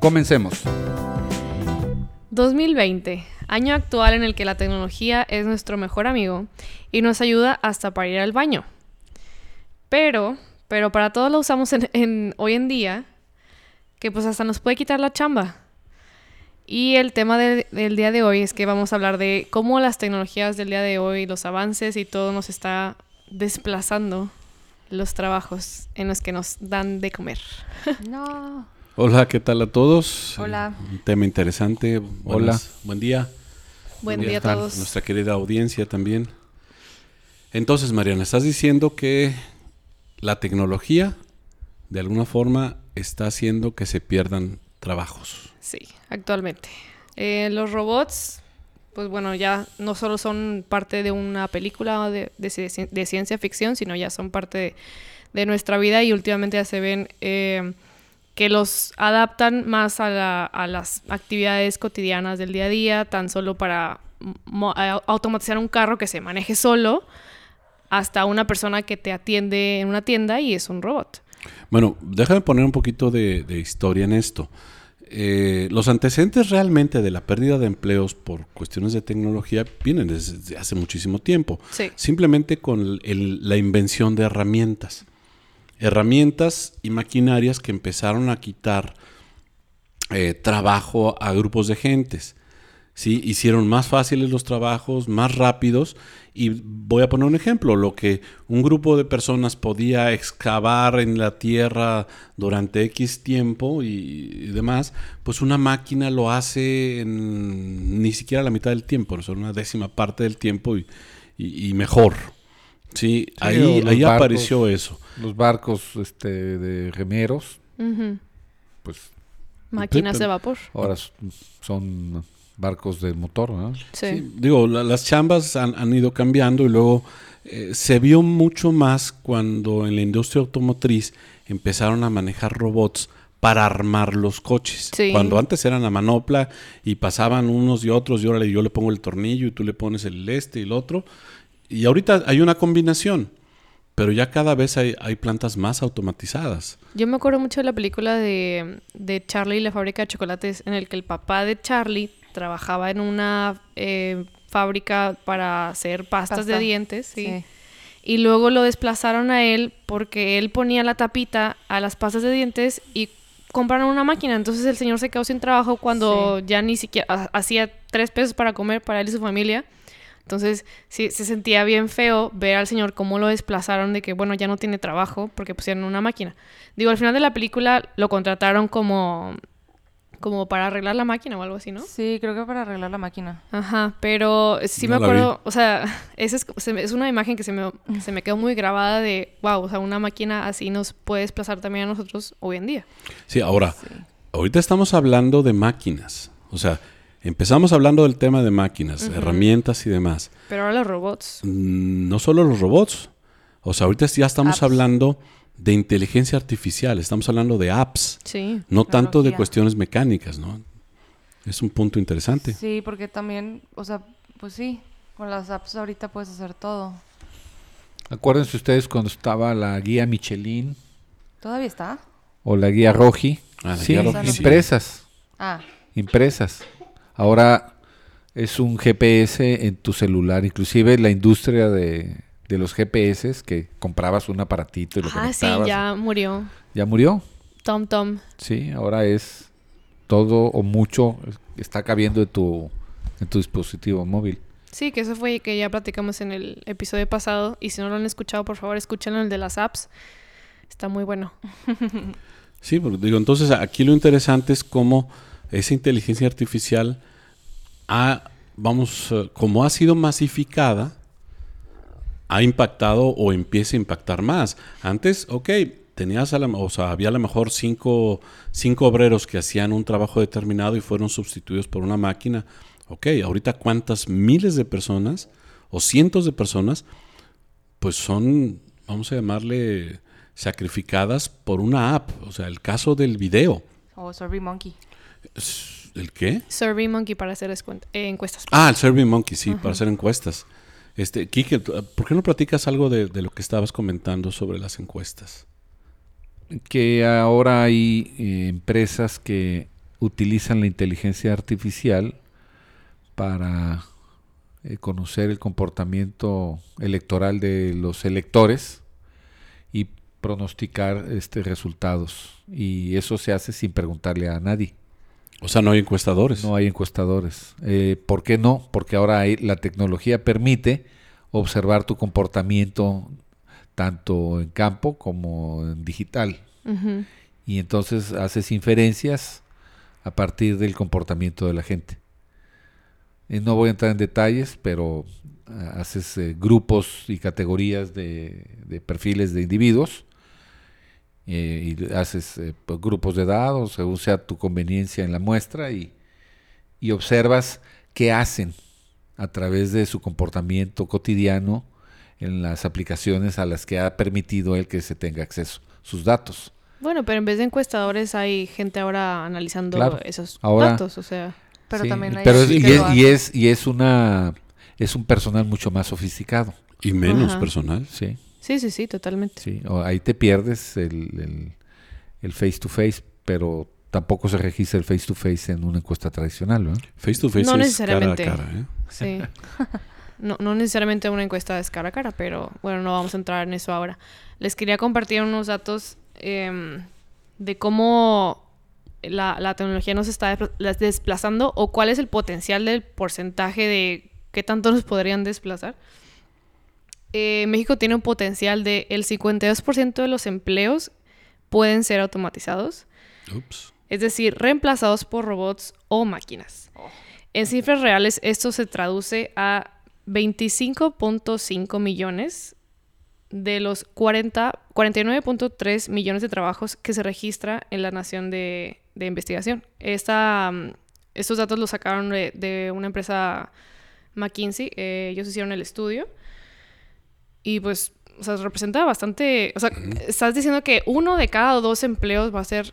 Comencemos. 2020, año actual en el que la tecnología es nuestro mejor amigo y nos ayuda hasta para ir al baño. Pero, pero para todo lo usamos en, en- hoy en día, que pues hasta nos puede quitar la chamba. Y el tema de- del día de hoy es que vamos a hablar de cómo las tecnologías del día de hoy, los avances y todo nos está desplazando los trabajos en los que nos dan de comer. No. Hola, ¿qué tal a todos? Hola. Un tema interesante. Buenas- Hola. Buen día. Buen Buen día a todos. Nuestra querida audiencia también. Entonces, Mariana, estás diciendo que la tecnología, de alguna forma, está haciendo que se pierdan trabajos. Sí, actualmente. Eh, los robots, pues bueno, ya no solo son parte de una película de, de ci- de ciencia ficción, sino ya son parte de, de nuestra vida y últimamente ya se ven eh, que los adaptan más a, la- a las actividades cotidianas del día a día, tan solo para a- automatizar un carro que se maneje solo, hasta una persona que te atiende en una tienda y es un robot. Bueno, déjame poner un poquito de, de historia en esto. Eh, los antecedentes realmente de la pérdida de empleos por cuestiones de tecnología vienen desde hace muchísimo tiempo. Sí. Simplemente con el- la invención de herramientas. Herramientas y maquinarias que empezaron a quitar eh, trabajo a grupos de gentes. ¿sí? Hicieron más fáciles los trabajos, más rápidos. Y voy a poner un ejemplo, lo que un grupo de personas podía excavar en la tierra durante X tiempo y, demás, pues una máquina lo hace en ni siquiera la mitad del tiempo, o sea, una décima parte del tiempo y mejor. Sí, ahí, ahí barcos. apareció eso. Los barcos este, de remeros, pues Máquinas de vapor. ahora son barcos de motor, ¿no? Sí. Sí, digo, la- las chambas han, han ido cambiando y luego eh, se vio mucho más cuando en la industria automotriz empezaron a manejar robots para armar los coches. Sí. Cuando antes eran a manopla y pasaban unos y otros y ahora yo le pongo el tornillo y tú le pones el este y el otro. Y ahorita hay una combinación, pero ya cada vez hay, hay plantas más automatizadas. Yo me acuerdo mucho de la película de, de Charlie y la fábrica de chocolates, en el que el papá de Charlie trabajaba en una eh, fábrica para hacer pastas Pasta. de dientes, ¿sí? Sí. Y luego lo desplazaron a él porque él ponía la tapita a las pastas de dientes y compraron una máquina. Entonces el señor se quedó sin trabajo cuando ya ni siquiera ha- hacía tres pesos para comer para él y su familia. Entonces sí, se sentía bien feo ver al señor cómo lo desplazaron de que, bueno, ya no tiene trabajo porque pusieron una máquina. Digo, al final de la película lo contrataron como, como para arreglar la máquina o algo así, ¿no? Sí, creo que para arreglar la máquina. Ajá, pero sí No me acuerdo, o sea, esa es, una imagen que se me, que se me quedó muy grabada de, wow, o sea, una máquina así nos puede desplazar también a nosotros hoy en día. Sí, ahora, ahorita estamos hablando de máquinas. O sea, empezamos hablando del tema de máquinas, herramientas y demás. Pero ahora los robots, Mm, No solo los robots. O sea, ahorita ya estamos Apps. hablando de inteligencia artificial, estamos hablando de apps, sí. no tanto de cuestiones mecánicas, ¿no? Es un punto interesante. Sí, porque también, o sea, pues sí, con las apps ahorita puedes hacer todo. Acuérdense ustedes cuando estaba la guía Michelin ¿Todavía está? o la guía Roji. Ah, la sí, guía Roji, sí. impresas, Ah, impresas. Ahora es un GPS en tu celular. Inclusive la industria de, de los GPS que comprabas un aparatito y lo Ah, sí, conectabas. ya murió. ¿Ya murió. Tom Tom. Sí, ahora es todo o mucho está cabiendo en tu, en tu dispositivo móvil. Sí, que eso fue que ya platicamos en el episodio pasado. Y si no lo han escuchado, por favor, escúchenlo, el de las apps. Está muy bueno. Sí, porque digo, entonces aquí lo interesante es cómo esa inteligencia artificial ha, vamos, eh, como ha sido masificada, ha impactado o empieza a impactar más. Antes, ok, tenías a la, o sea, había a lo mejor cinco, cinco obreros que hacían un trabajo determinado y fueron sustituidos por una máquina. Ok, ahorita cuántas miles de personas o cientos de personas, pues son, vamos a llamarle, sacrificadas por una app. O sea, el caso del video. O Survey Monkey. ¿El qué? Survey Monkey para hacer eh, encuestas. Ah, el Survey Monkey, sí, para hacer encuestas. Este, Kike, ¿por qué no platicas algo de, de lo que estabas comentando sobre las encuestas? que ahora hay eh, empresas que utilizan la inteligencia artificial para eh, conocer el comportamiento electoral de los electores y pronosticar este resultados y eso se hace sin preguntarle a nadie. O sea, no hay encuestadores. No hay encuestadores. Eh, ¿Por qué no? Porque ahora hay- la tecnología permite observar tu comportamiento tanto en campo como en digital. Y entonces haces inferencias a partir del comportamiento de la gente. Eh, no voy a entrar en detalles, pero ah, haces eh, grupos y categorías de, de perfiles de individuos eh, y haces eh, pues, grupos de dados según sea tu conveniencia en la muestra y, y observas qué hacen a través de su comportamiento cotidiano en las aplicaciones a las que ha permitido él que se tenga acceso sus datos. Bueno, pero en vez de encuestadores hay gente ahora analizando Claro. esos Ahora- datos, o sea. Pero Sí, también hay pero es- y, es, lo y hace. es y es una es un personal mucho más sofisticado Y menos Ajá. personal. sí Sí, sí, sí, totalmente. sí O ahí te pierdes el, el, el face to face pero tampoco se registra el face to face en una encuesta tradicional ¿no? Face to face No es cara a necesariamente. cara. ¿eh? Sí. No, no necesariamente una encuesta es cara a cara, pero bueno, no vamos a entrar en eso ahora. Les quería compartir unos datos em, de cómo la, la tecnología nos está desplazando o cuál es el potencial del porcentaje de qué tanto nos podrían desplazar. Eh, México tiene un potencial de el 52% de los empleos pueden ser automatizados, es decir, reemplazados por robots o máquinas. En cifras reales, esto se traduce a 25.5 millones de los 40 49.3 millones de trabajos que se registra en la nación de, de investigación. Esta, mm, estos datos los sacaron de, de una empresa McKinsey. eh, ellos hicieron el estudio. Y pues, o sea, representa bastante... O sea, estás diciendo que uno de cada dos empleos va a ser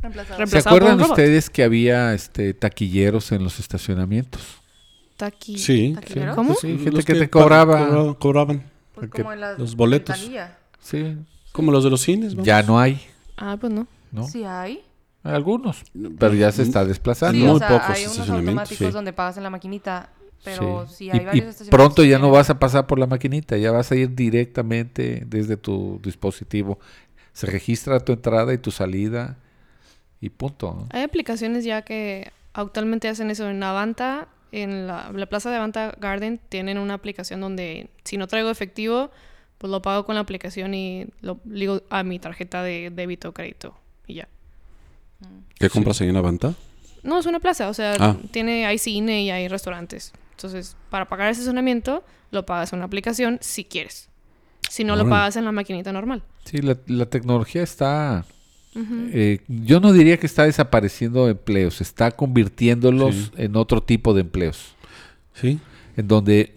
Reemplazado. ¿Se reemplazado por un acuerdan robot. ustedes que había este taquilleros en los estacionamientos? Taqui- Sí. ¿Taquilleros? ¿Cómo? Sí, gente Los que, te cobraba. cobra- cobraban. Pues como en la los boletos. ventanilla. Sí, Como los de los cines. vamos. ya no hay, Ah, pues no. ¿no? Sí hay. Algunos, pero ya se está Sí, desplazando. Muy o sea, pocos hay unos estacionamientos, automáticos sí. donde pagas en la maquinita, pero Sí. sí, Y- hay y, varios estacionamientos pronto ya no vas a pasar por la maquinita, ya vas a ir directamente desde tu dispositivo. Se registra tu entrada y tu salida y punto. ¿no? Hay aplicaciones ya que actualmente hacen eso. En Avanta, en la, la plaza de Avanta Garden, tienen una aplicación donde si no traigo efectivo, pues lo pago con la aplicación y lo ligo a mi tarjeta de débito o crédito y ya. ¿Qué compras ahí en Avanta? No, es una plaza, o sea, Ah. tiene, hay cine y hay restaurantes. Entonces, para pagar ese estacionamiento, lo pagas en una aplicación si quieres. Si no, lo pagas en la maquinita normal. Sí, la, la tecnología está... Eh, yo no diría que está desapareciendo empleos, está convirtiéndolos Sí. en otro tipo de empleos, Sí. en donde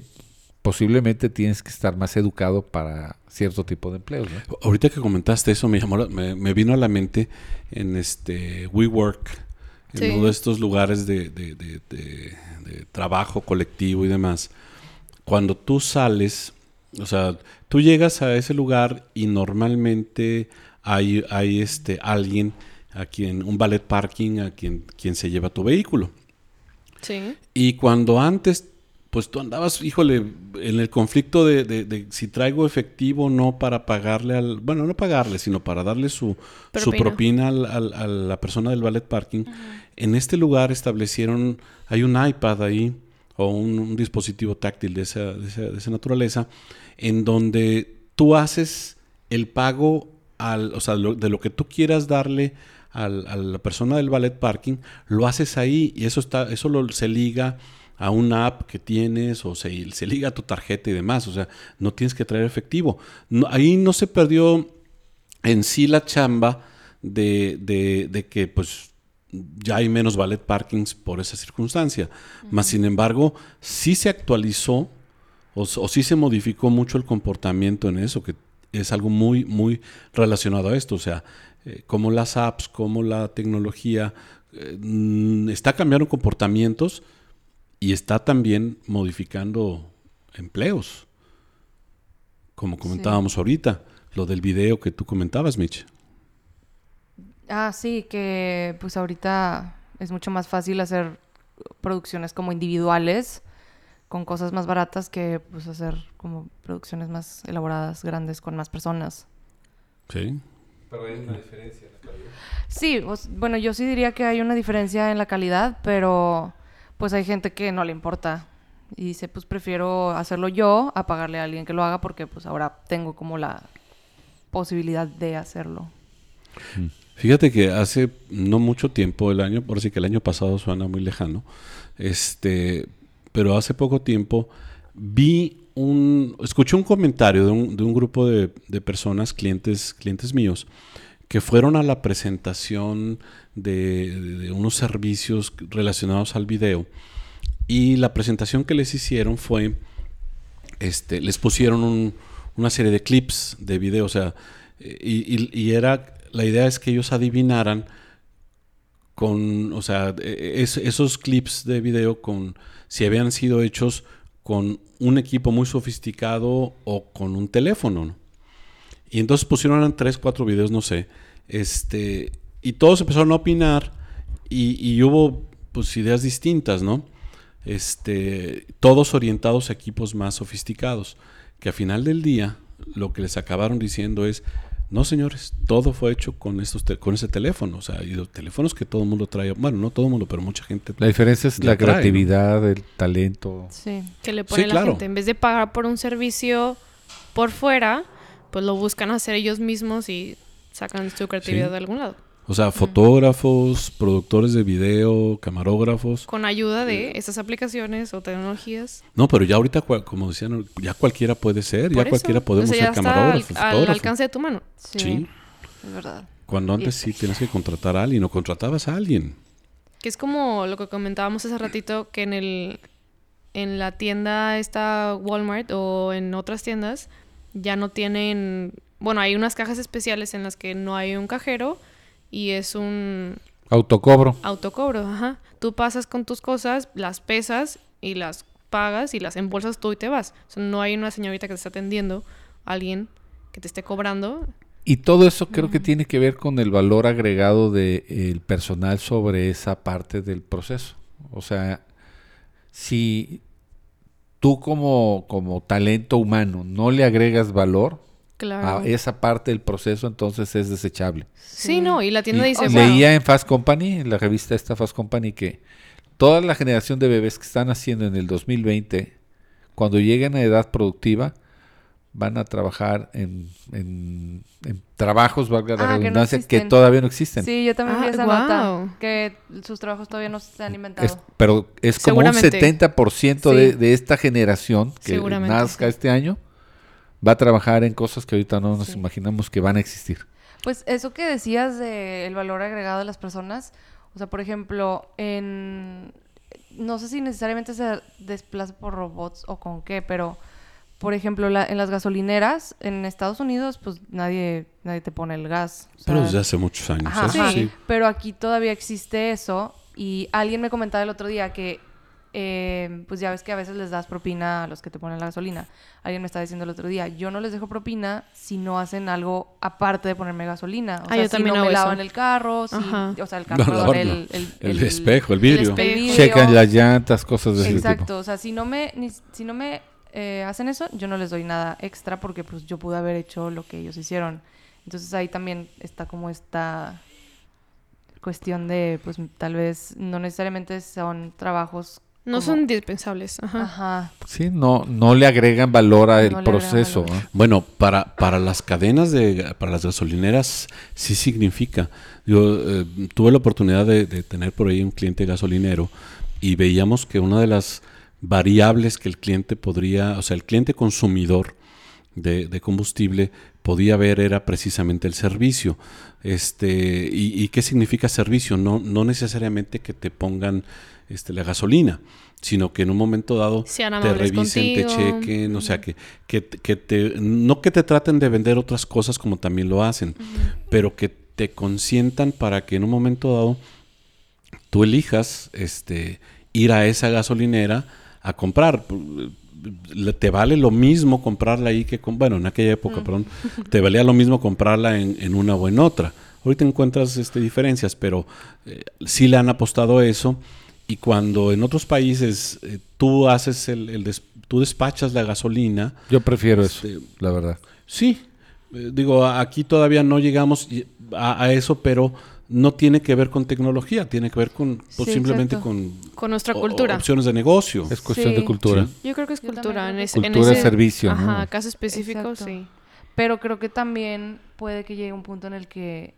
posiblemente tienes que estar más educado para cierto tipo de empleos. ¿no? Ahorita que comentaste eso, me, llamó la- me, me vino a la mente en este WeWork, en Sí. uno de estos lugares de, de- de- de- de trabajo colectivo y demás. Cuando tú sales, o sea, tú llegas a ese lugar y normalmente hay, hay este, alguien a quien, un ballet parking a quien, quien se lleva tu vehículo. Sí. Y cuando antes, pues tú andabas, híjole, en el conflicto de, de- de si traigo efectivo o no para pagarle al, bueno, no pagarle, sino para darle su su Propina. propina al- al- a la persona del ballet parking, en este lugar establecieron, hay un iPad ahí, o un, un dispositivo táctil de esa, de, esa, de esa naturaleza, en donde tú haces el pago al, o sea, lo- de lo que tú quieras darle al- a la persona del ballet parking, lo haces ahí y eso está, eso lo- se liga a una app que tienes o se, se liga a tu tarjeta y demás. O sea, no tienes que traer efectivo. No- ahí no se perdió en sí la chamba de, de- de que pues ya hay menos ballet parkings por esa circunstancia. Más sin embargo, sí se actualizó o, o sí se modificó mucho el comportamiento en eso, que es algo muy, muy relacionado a esto. O sea, eh, como las apps, como la tecnología eh, mm, está cambiando comportamientos y está también modificando empleos. Como comentábamos ahorita, lo del video que tú comentabas, Mitch. Ah, sí, que pues ahorita es mucho más fácil hacer producciones como individuales con cosas más baratas que pues hacer como producciones más elaboradas, grandes, con más personas. Sí. Pero hay una diferencia en la calidad. Sí, bueno, yo sí diría que hay una diferencia en la calidad, pero pues hay gente que no le importa y dice, pues prefiero hacerlo yo a pagarle a alguien que lo haga porque pues ahora tengo como la posibilidad de hacerlo. Fíjate que hace no mucho tiempo, el año, por sí que el año pasado suena muy lejano, este, pero hace poco tiempo vi un, escuché un comentario de un, de un grupo de, de personas, clientes, clientes míos, que fueron a la presentación de, unos servicios relacionados al video y la presentación que les hicieron fue, este, les pusieron un- una serie de clips de video, o sea, y, era, la idea es que ellos adivinaran con, o sea, eh, es- esos clips de video con, si habían sido hechos con un equipo muy sofisticado o con un teléfono, ¿no? Y entonces pusieron eran tres, cuatro videos, no sé, este, y todos empezaron a opinar y, y hubo, pues, ideas distintas, ¿no? Este, todos orientados a equipos más sofisticados, que a final del día lo que les acabaron diciendo es, no señores, todo fue hecho con estos te- con ese teléfono, o sea, y los teléfonos que todo el mundo trae, bueno, no todo el mundo, pero mucha gente. La diferencia es La la, trae, ¿no? creatividad, el talento. Sí. Que le pone Sí, la claro. gente. En vez de pagar por un servicio por fuera, pues lo buscan hacer ellos mismos y sacan su creatividad Sí. de algún lado. O sea, fotógrafos, productores de video, camarógrafos. Con ayuda de esas aplicaciones o tecnologías. No, pero ya ahorita, como decían, ya cualquiera puede ser, ya eso. cualquiera podemos O sea, ya ser está al, alcance de tu mano. Sí, Sí. es verdad. Cuando antes sí tienes que contratar a alguien o contratabas a alguien. Que es como lo que comentábamos hace ratito, que en el en la tienda está Walmart o en otras tiendas ya no tienen, bueno, hay unas cajas especiales en las que no hay un cajero y es un Autocobro. autocobro, ajá. Tú pasas con tus cosas, las pesas y las pagas y las embolsas tú y te vas. O sea, no hay una señorita que te esté atendiendo, alguien que te esté cobrando. Y todo eso creo que tiene que ver con el valor agregado del personal sobre esa parte del proceso. O sea, si tú como, como talento humano no le agregas valor Claro. a esa parte del proceso, entonces es desechable. sí, no, y la tienda Y dice, leía en Fast Company, en la revista esta Fast Company, que toda la generación de bebés que están haciendo en el 2020, cuando lleguen a edad productiva, van a trabajar en, en- en trabajos, valga la Ah, que no redundancia, que, todavía no existen. Sí, yo también vi Ah, esa guau. nota. Que sus trabajos todavía no se han inventado. Es- pero es como un Seguramente. 70% de, Sí. de esta generación que nazca sí. este año va a trabajar en cosas que ahorita no nos Sí. imaginamos que van a existir. Pues eso que decías del valor agregado de las personas, o sea, por ejemplo, en no sé si necesariamente se desplaza por robots o con qué, pero por ejemplo, la- en las gasolineras en Estados Unidos, pues nadie nadie te pone el gas. o Pero desde hace muchos años. Ajá, eso ajá. sí. Pero aquí todavía existe eso. Y alguien me comentaba el otro día que, eh, pues ya ves que a veces les das propina a los que te ponen la gasolina. Alguien me estaba diciendo el otro día, yo no les dejo propina si no hacen algo aparte de ponerme gasolina. O Ah, sea, yo si también no me eso. lavan el carro, si, o sea, el carro, No, el, el, El espejo, el vidrio. Checan las llantas, cosas de ese tipo. Exacto, o sea, si no me, ni- si no me eh, hacen eso, yo no les doy nada extra porque pues yo pude haber hecho lo que ellos hicieron. Entonces ahí también está como esta cuestión de, pues tal vez no necesariamente son trabajos. no como- son indispensables. Ajá. Ajá. Sí, no, no le agregan valor al No proceso. valor. ¿no? Bueno, para, para las cadenas de, para las gasolineras sí significa. Yo eh, tuve la oportunidad de, de tener por ahí un cliente gasolinero y veíamos que una de las variables que el cliente podría, o sea, el cliente consumidor de, de combustible, podía ver era precisamente el servicio. Este, y, y qué significa servicio? No, no necesariamente que te pongan este, la gasolina, sino que en un momento dado te revisen, te chequen, o sea, que, que, que te, no que te traten de vender otras cosas como también lo hacen, pero que te consientan para que en un momento dado tú elijas este, ir a esa gasolinera a comprar. Te vale lo mismo comprarla ahí que con, bueno, en aquella época, perdón, te valía lo mismo comprarla en, en una o en otra. Ahorita encuentras este, diferencias, pero eh, sí le han apostado a eso. Y cuando en otros países eh, tú haces el, el des- tú despachas la gasolina, Yo prefiero eso, Este, la verdad. Sí, eh, digo, aquí todavía no llegamos a eso, pero no tiene que ver con tecnología, tiene que ver con pues, Sí, simplemente exacto. con Con nuestra o- cultura. opciones de negocio. Es cuestión de cultura. Sí. Yo creo que es cultura. En que ese, en Cultura, ese- servicio, ¿no? Ajá, caso específico, Exacto. sí. Pero creo que también puede que llegue un punto en el que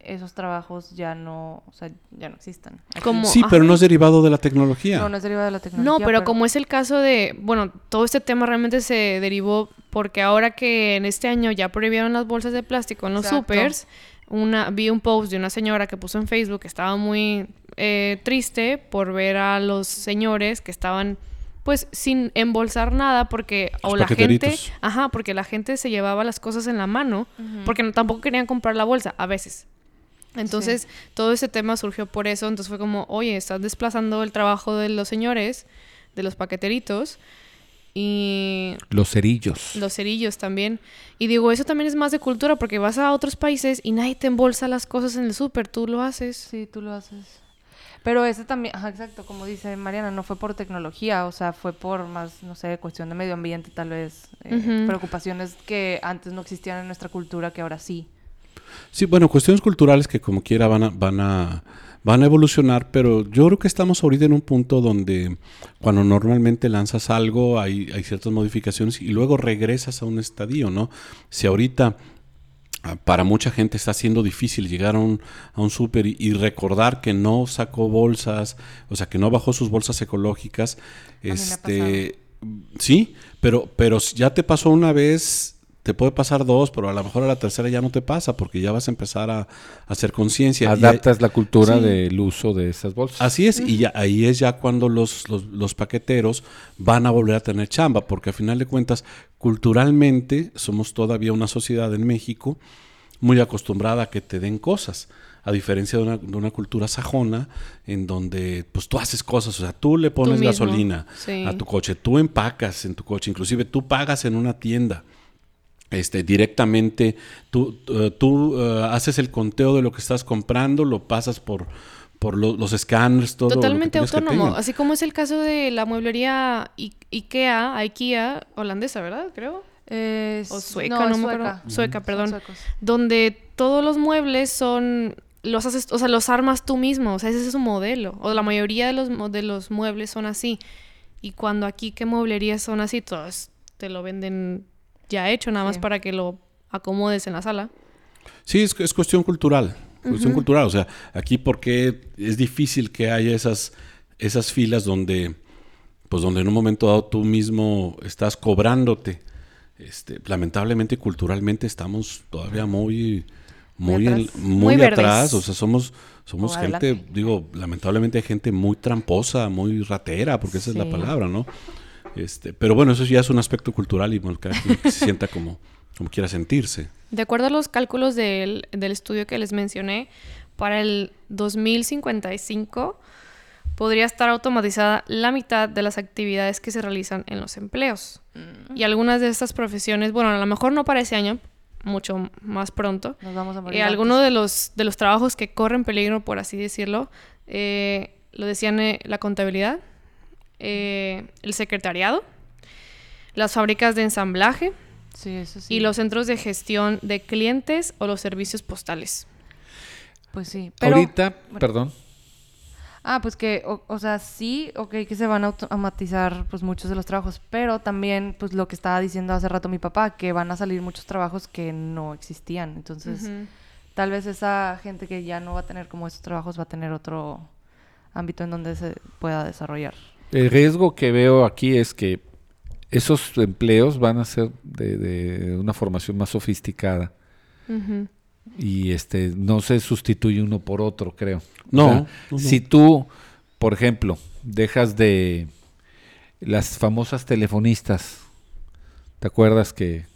esos trabajos ya no, o sea, ya no existan. Como- Sí, Ajá. pero no es derivado de la tecnología. No, no es derivado de la tecnología. No, pero como es el caso de, bueno, todo este tema realmente se derivó porque ahora que en este año ya prohibieron las bolsas de plástico en los Exacto. supers, una, vi un post de una señora que puso en Facebook que estaba muy eh, triste por ver a los señores que estaban pues sin embolsar nada porque Los o la gente, ajá, porque la gente se llevaba las cosas en la mano porque no, tampoco querían comprar la bolsa a veces. Entonces, todo ese tema surgió por eso. Entonces fue como, oye, estás desplazando el trabajo de los señores, de los paqueteritos y Los cerillos. los cerillos también. Y digo, eso también es más de cultura porque vas a otros países y nadie te embolsa las cosas en el súper, tú lo haces. Sí, tú lo haces. Pero ese también, ajá, exacto, como dice Mariana, no fue por tecnología, o sea, fue por más, no sé, cuestión de medio ambiente, tal vez, eh, preocupaciones que antes no existían en nuestra cultura, que ahora sí. Sí, bueno, cuestiones culturales que como quiera van a, van a, van a evolucionar, pero yo creo que estamos ahorita en un punto donde cuando normalmente lanzas algo hay, hay ciertas modificaciones y luego regresas a un estadio, ¿no? Si ahorita ah, para mucha gente está siendo difícil llegar a un, a un súper y, y recordar que no sacó bolsas, o sea, que no bajó sus bolsas ecológicas, este, sí, pero, pero ya te pasó una vez, te puede pasar dos, pero a lo mejor a la tercera ya no te pasa porque ya vas a empezar a, a hacer conciencia. Y Adaptas la cultura Sí. del uso de esas bolsas. Así es, y ya, ahí es ya cuando los, los, los paqueteros van a volver a tener chamba, porque a final de cuentas, culturalmente somos todavía una sociedad en México muy acostumbrada a que te den cosas, a diferencia de una, de una cultura sajona en donde pues tú haces cosas, o sea, tú le pones gasolina sí. a tu coche, tú empacas en tu coche, inclusive tú pagas en una tienda. Este, directamente, tú, eh, tú eh, haces el conteo de lo que estás comprando, lo pasas por, por lo- los escáneres, todo. lo que Totalmente tienes que autónomo, así como es el caso de la mueblería I- Ikea, IKEA holandesa, ¿verdad? Creo. Es- O sueca, no, es me acuerdo. sueca. Sueca, perdón. donde todos los muebles son los haces, o sea, los armas tú mismo, o sea, ese es su modelo, o la mayoría de los de los muebles son así. Y cuando aquí qué mueblerías son así, todos te lo venden ya hecho, nada más Sí. para que lo acomodes en la sala. Sí, es, es cuestión cultural. Cuestión cultural. O sea, aquí porque es difícil que haya esas, esas filas donde, pues donde en un momento dado tú mismo estás cobrándote. Este, lamentablemente, culturalmente estamos todavía muy, muy, Muy en- atrás. muy atrás. O sea, somos, somos O gente, adelante. digo, lamentablemente hay gente muy tramposa, muy ratera, porque esa es la palabra, ¿no? Este, pero bueno, eso ya es un aspecto cultural y bueno, cada quien se sienta como, como quiera sentirse. De acuerdo a los cálculos del, del estudio que les mencioné, para el 2055 podría estar automatizada la mitad de las actividades que se realizan en los empleos. Y algunas de estas profesiones, bueno, a lo mejor no para ese año, mucho más pronto. Nos vamos a morir. Eh, algunos de los, de los trabajos que corren peligro, por así decirlo, eh, lo decían eh, la contabilidad, eh, el secretariado, las fábricas de ensamblaje. Sí, eso sí. y los centros de gestión de clientes o los servicios postales. Pues sí. Pero, Ahorita, perdón. Ah, pues que, o, o sea, sí, ok, que se van a automatizar pues muchos de los trabajos, pero también pues lo que estaba diciendo hace rato mi papá, que van a salir muchos trabajos que no existían. Entonces, tal vez esa gente que ya no va a tener como esos trabajos va a tener otro ámbito en donde se pueda desarrollar. El riesgo que veo aquí es que esos empleos van a ser de, de una formación más sofisticada y este no se sustituye uno por otro, creo. No, O sea, no, no. si tú, por ejemplo, dejas de las famosas telefonistas, ¿te acuerdas que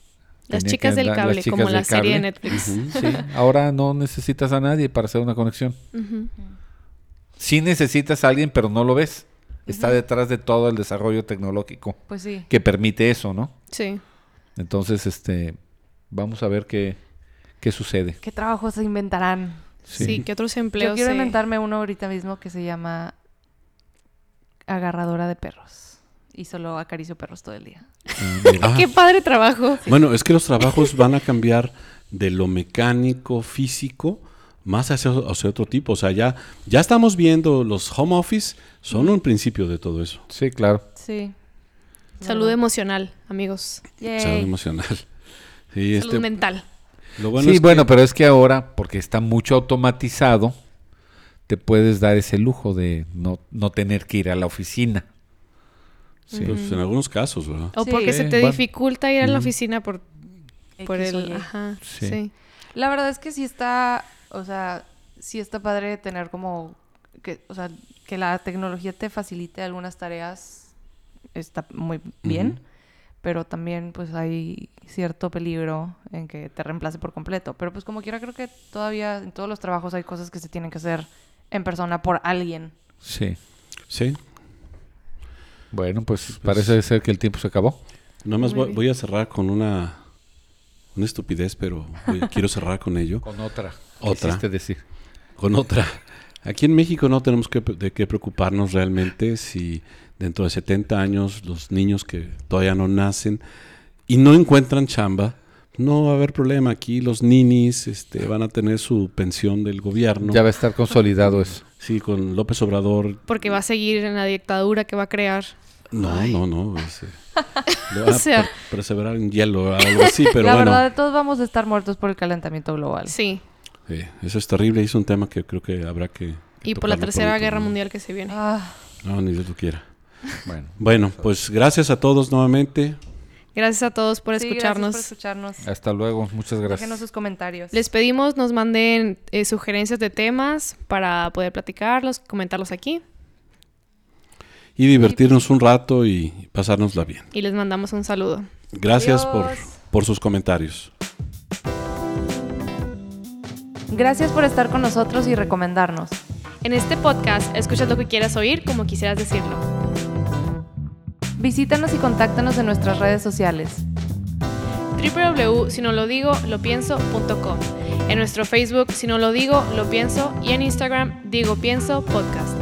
Las chicas que del cable, las chicas como del la serie de? Netflix. Sí, ahora no necesitas a nadie para hacer una conexión. Ujú. Sí necesitas a alguien, pero no lo ves. Está detrás de todo el desarrollo tecnológico Pues sí. que permite eso, ¿no? Sí. Entonces, este, vamos a ver qué, qué sucede. ¿Qué trabajos se inventarán? Sí, ¿qué otros empleos? Yo quiero se- inventarme uno ahorita mismo que se llama agarradora de perros. Y solo acaricio perros todo el día. Ah, ¡Qué padre trabajo! Bueno, es que los trabajos van a cambiar de lo mecánico, físico, más hacia, hacia otro tipo. O sea, ya, ya estamos viendo los home office, son un principio de todo eso. Sí, claro. Sí. Salud emocional, amigos. Yay. Salud emocional. Sí, Salud este, mental. lo bueno sí, es que- bueno, pero es que ahora, porque está mucho automatizado, te puedes dar ese lujo de no, no tener que ir a la oficina. Sí. pues, en algunos casos, ¿verdad? O Sí. porque se te Bueno. dificulta ir a la oficina por, por X el... Ajá, Sí. sí. La verdad es que sí está, o sea, sí está padre tener como, que, o sea, que la tecnología te facilite algunas tareas, está muy bien, pero también pues hay cierto peligro en que te reemplace por completo. Pero pues como quiera creo que todavía en todos los trabajos hay cosas que se tienen que hacer en persona por alguien. Sí. Sí. Bueno, pues parece ser que el tiempo se acabó. Nada más voy, voy a cerrar con una, una estupidez, pero quiero cerrar con ello. Con otra. Otra. quisiste decir. Con otra. Aquí en México no tenemos que, de qué preocuparnos realmente si dentro de 70 años los niños que todavía no nacen y no encuentran chamba, no va a haber problema. Aquí los ninis este, van a tener su pensión del gobierno. Ya va a estar consolidado eso. Sí, con López Obrador. Porque va a seguir en la dictadura que va a crear. No, no, no. es, eh, le van O sea- per- perseverar en hielo, algo así, pero la bueno. verdad, todos vamos a estar muertos por el calentamiento global. Sí. Sí, eso es terrible y es un tema que creo que habrá que. que Y por la Tercera pronto, Guerra ¿no? Mundial que se viene. Ah, No, ni Dios lo quiera. Bueno. Bueno, pues gracias a todos nuevamente. Gracias a todos por sí, escucharnos. gracias por escucharnos. Hasta luego. Muchas gracias. Déjenos sus comentarios. Les pedimos nos manden eh, sugerencias de temas para poder platicarlos, comentarlos aquí. Y divertirnos un rato y pasárnosla bien. Y les mandamos un saludo. Gracias por, por sus comentarios. Gracias por estar con nosotros y recomendarnos. En este podcast, escuchas lo que quieras oír como quisieras decirlo. Visítanos y contáctanos en nuestras redes sociales. www.sinolodigo.lopienso.com En nuestro Facebook, si no lo digo, lo pienso. Y en Instagram, digo pienso podcast.